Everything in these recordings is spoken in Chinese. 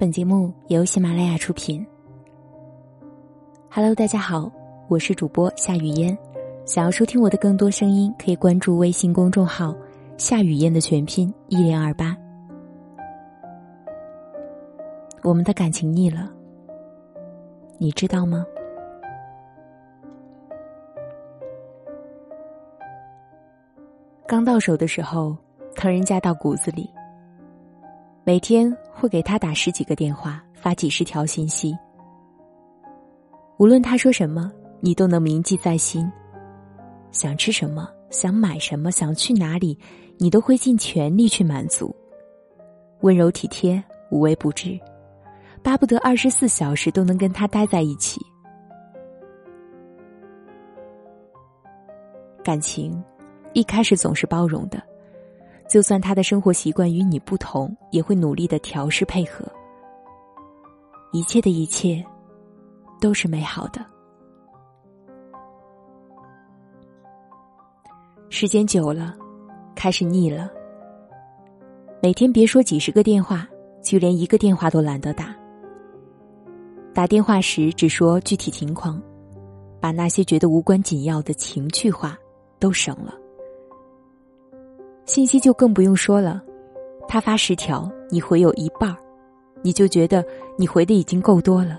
本节目由喜马拉雅出品。Hello，大家好，我是主播夏雨嫣。想要收听我的更多声音，可以关注微信公众号“夏雨嫣”的全拼一零二八。我们的感情腻了，你知道吗？刚到手的时候，疼人家到骨子里。每天会给他打十几个电话，发几十条信息。无论他说什么，你都能铭记在心。想吃什么，想买什么，想去哪里，你都会尽全力去满足。温柔体贴，无微不至，巴不得二十四小时都能跟他待在一起。感情，一开始总是包容的。就算他的生活习惯与你不同，也会努力的调试配合。一切的一切，都是美好的。时间久了，开始腻了。每天别说几十个电话，就连一个电话都懒得打。打电话时只说具体情况，把那些觉得无关紧要的情趣话都省了。信息就更不用说了，他发十条，你回有一半儿，你就觉得你回的已经够多了。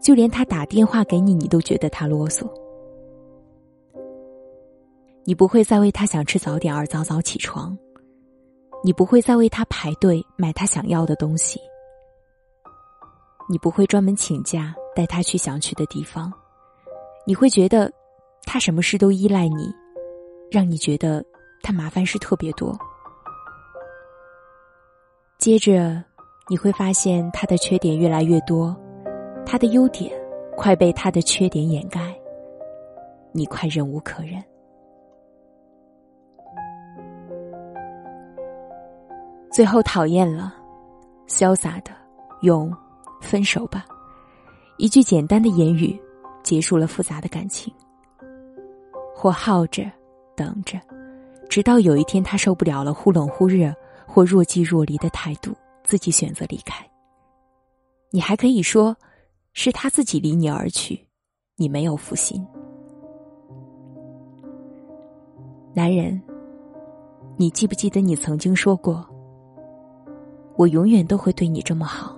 就连他打电话给你，你都觉得他啰嗦。你不会再为他想吃早点而早早起床，你不会再为他排队买他想要的东西，你不会专门请假带他去想去的地方，你会觉得他什么事都依赖你，让你觉得。他麻烦事特别多，接着你会发现他的缺点越来越多，他的优点快被他的缺点掩盖，你快忍无可忍。最后讨厌了，潇洒的用“分手吧”一句简单的言语结束了复杂的感情，或耗着等着。直到有一天，他受不了了，忽冷忽热或若即若离的态度，自己选择离开。你还可以说，是他自己离你而去，你没有负心。男人，你记不记得你曾经说过，我永远都会对你这么好，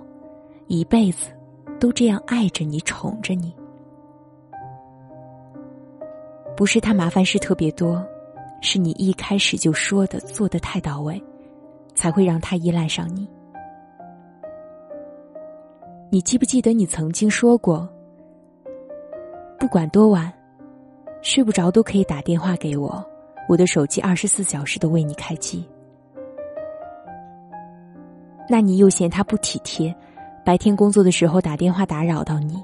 一辈子都这样爱着你，宠着你。不是他麻烦事特别多。是你一开始就说的、做的太到位，才会让他依赖上你。你记不记得你曾经说过，不管多晚，睡不着都可以打电话给我，我的手机二十四小时都为你开机。那你又嫌他不体贴，白天工作的时候打电话打扰到你，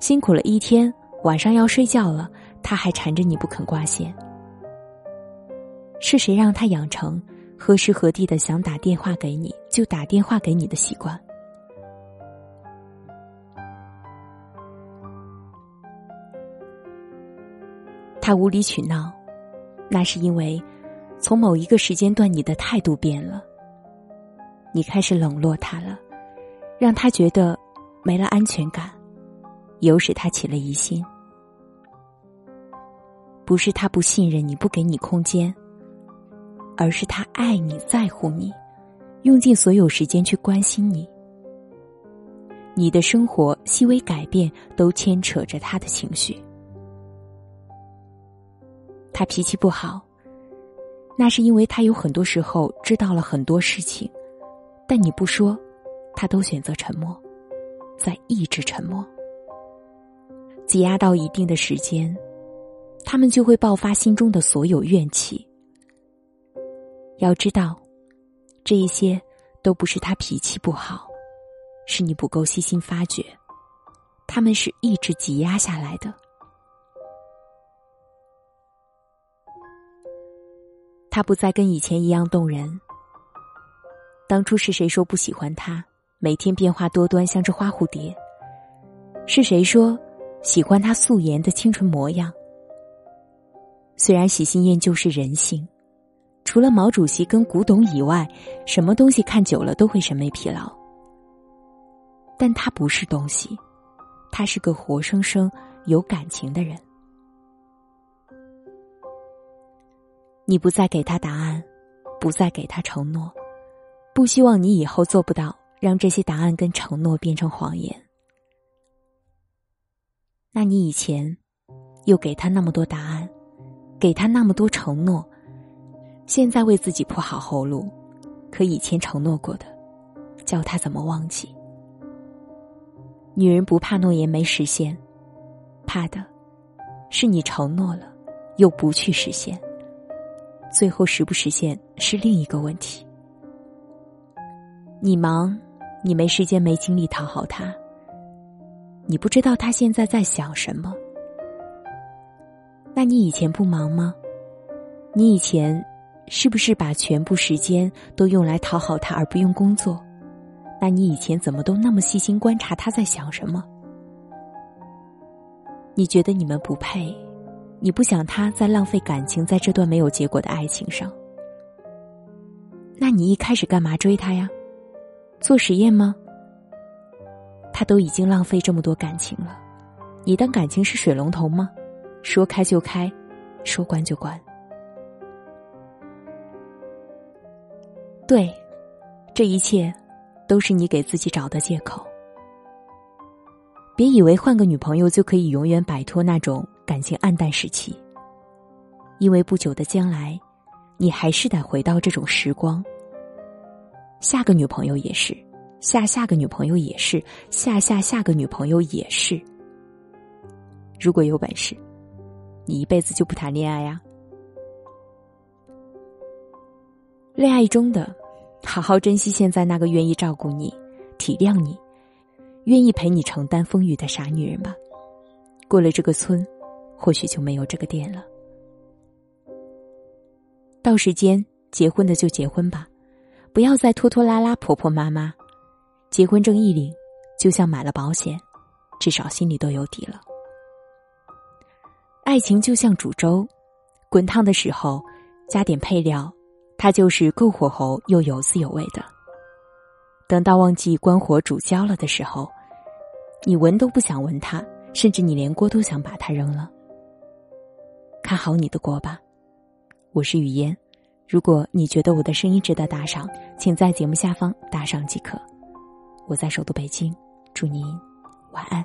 辛苦了一天，晚上要睡觉了，他还缠着你不肯挂线。是谁让他养成何时何地的想打电话给你就打电话给你的习惯？他无理取闹，那是因为从某一个时间段你的态度变了，你开始冷落他了，让他觉得没了安全感，又使他起了疑心。不是他不信任你，不给你空间。而是他爱你在乎你，用尽所有时间去关心你。你的生活细微改变都牵扯着他的情绪。他脾气不好，那是因为他有很多时候知道了很多事情，但你不说，他都选择沉默，在一直沉默。挤压到一定的时间，他们就会爆发心中的所有怨气。要知道，这一些都不是他脾气不好，是你不够细心发觉，他们是一直挤压下来的。他不再跟以前一样动人。当初是谁说不喜欢他？每天变化多端，像只花蝴蝶。是谁说喜欢他素颜的清纯模样？虽然喜新厌旧是人性。除了毛主席跟古董以外，什么东西看久了都会审美疲劳。但他不是东西，他是个活生生有感情的人。你不再给他答案，不再给他承诺，不希望你以后做不到让这些答案跟承诺变成谎言。那你以前又给他那么多答案，给他那么多承诺，现在为自己铺好后路，可以前承诺过的，叫他怎么忘记？女人不怕诺言没实现，怕的是你承诺了又不去实现。最后实不实现是另一个问题。你忙，你没时间没精力讨好他。你不知道他现在在想什么。那你以前不忙吗？你以前是不是把全部时间都用来讨好他而不用工作？那你以前怎么都那么细心观察他在想什么？你觉得你们不配？你不想他再浪费感情在这段没有结果的爱情上，那你一开始干嘛追他呀？做实验吗？他都已经浪费这么多感情了，你当感情是水龙头吗？说开就开，说关就关。对，这一切都是你给自己找的借口。别以为换个女朋友就可以永远摆脱那种。感情暗淡时期，因为不久的将来，你还是得回到这种时光。下个女朋友也是，下下个女朋友也是，下下下个女朋友也是。如果有本事，你一辈子就不谈恋爱呀？恋爱中的，好好珍惜现在那个愿意照顾你、体谅你、愿意陪你承担风雨的傻女人吧。过了这个村。或许就没有这个店了。到时间结婚的就结婚吧，不要再拖拖拉拉、婆婆妈妈。结婚证一领，就像买了保险，至少心里都有底了。爱情就像煮粥，滚烫的时候加点配料，它就是够火候又有滋有味的。等到忘记关火煮焦了的时候，你闻都不想闻它，甚至你连锅都想把它扔了。看好你的锅吧，我是雨嫣。如果你觉得我的声音值得打赏，请在节目下方打赏即可。我在首都北京，祝您晚安。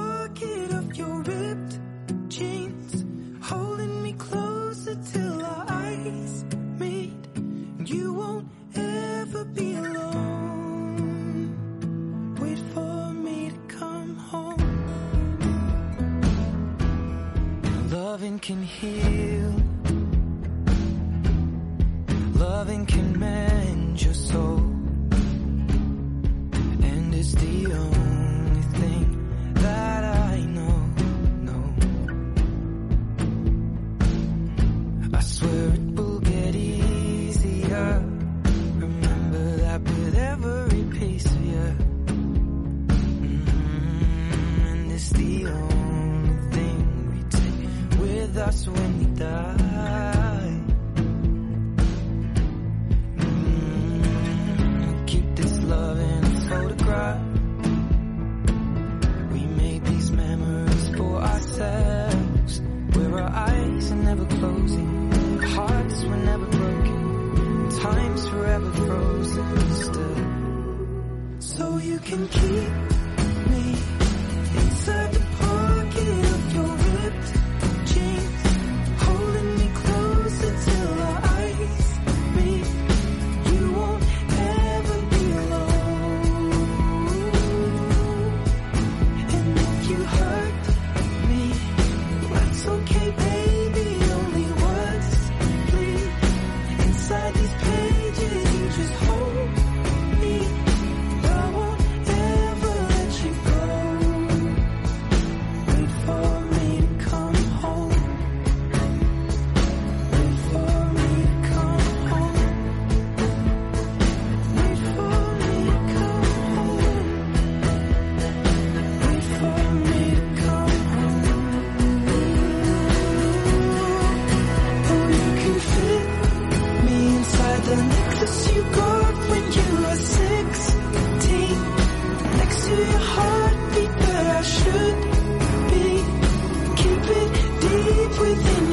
with us when we die. Mm, keep this love in a photograph. We made these memories for ourselves. Where our eyes are never closing, hearts were never broken, time's forever frozen still. So you can keep me.